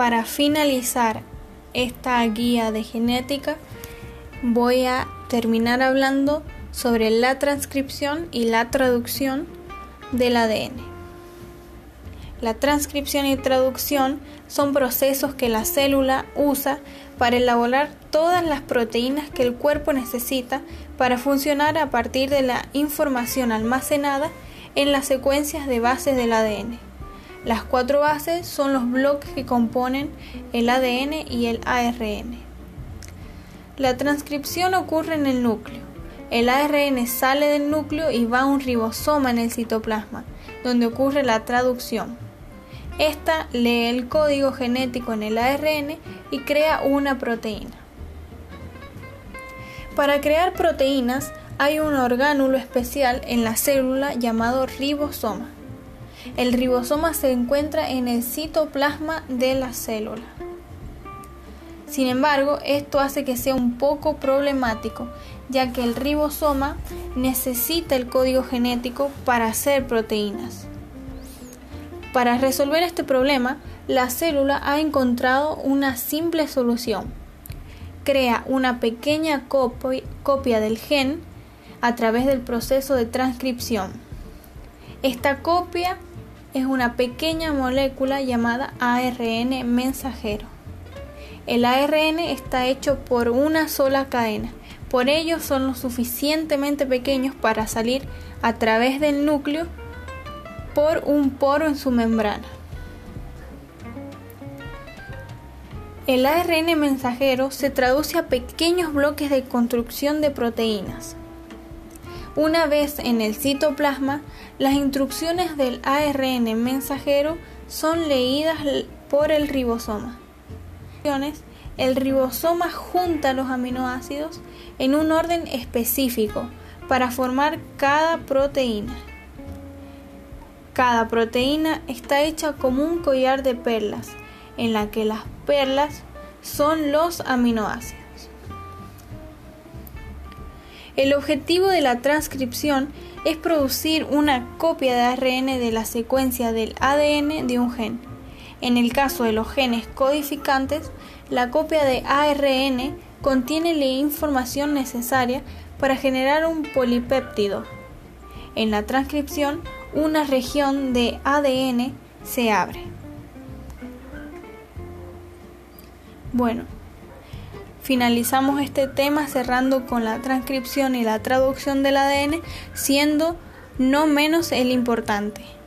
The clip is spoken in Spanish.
para finalizar esta guía de genética, voy a terminar hablando sobre la transcripción y la traducción del ADN. La transcripción y traducción son procesos que la célula usa para elaborar todas las proteínas que el cuerpo necesita para funcionar a partir de la información almacenada en las secuencias de bases del ADN. Las cuatro bases son los bloques que componen el ADN y el ARN. La transcripción ocurre en el núcleo. El ARN sale del núcleo y va a un ribosoma en el citoplasma, donde ocurre la traducción. Esta lee el código genético en el ARN y crea una proteína. Para crear proteínas hay un orgánulo especial en la célula llamado ribosoma. El ribosoma se encuentra en el citoplasma de la célula. Sin embargo, esto hace que sea un poco problemático, ya que el ribosoma necesita el código genético para hacer proteínas. Para resolver este problema, la célula ha encontrado una simple solución. Crea una pequeña copia del gen a través del proceso de transcripción. Esta copia es una pequeña molécula llamada ARN mensajero. El ARN está hecho por una sola cadena, por ello son lo suficientemente pequeños para salir a través del núcleo por un poro en su membrana. El ARN mensajero se traduce a pequeños bloques de construcción de proteínas. Una vez en el citoplasma, las instrucciones del ARN mensajero son leídas por el ribosoma. El ribosoma junta los aminoácidos en un orden específico para formar cada proteína. Cada proteína está hecha como un collar de perlas, en la que las perlas son los aminoácidos. El objetivo de la transcripción es producir una copia de ARN de la secuencia del ADN de un gen. En el caso de los genes codificantes, la copia de ARN contiene la información necesaria para generar un polipéptido. En la transcripción, una región de ADN se abre. Bueno, finalizamos este tema cerrando con la transcripción y la traducción del ADN, siendo no menos el importante.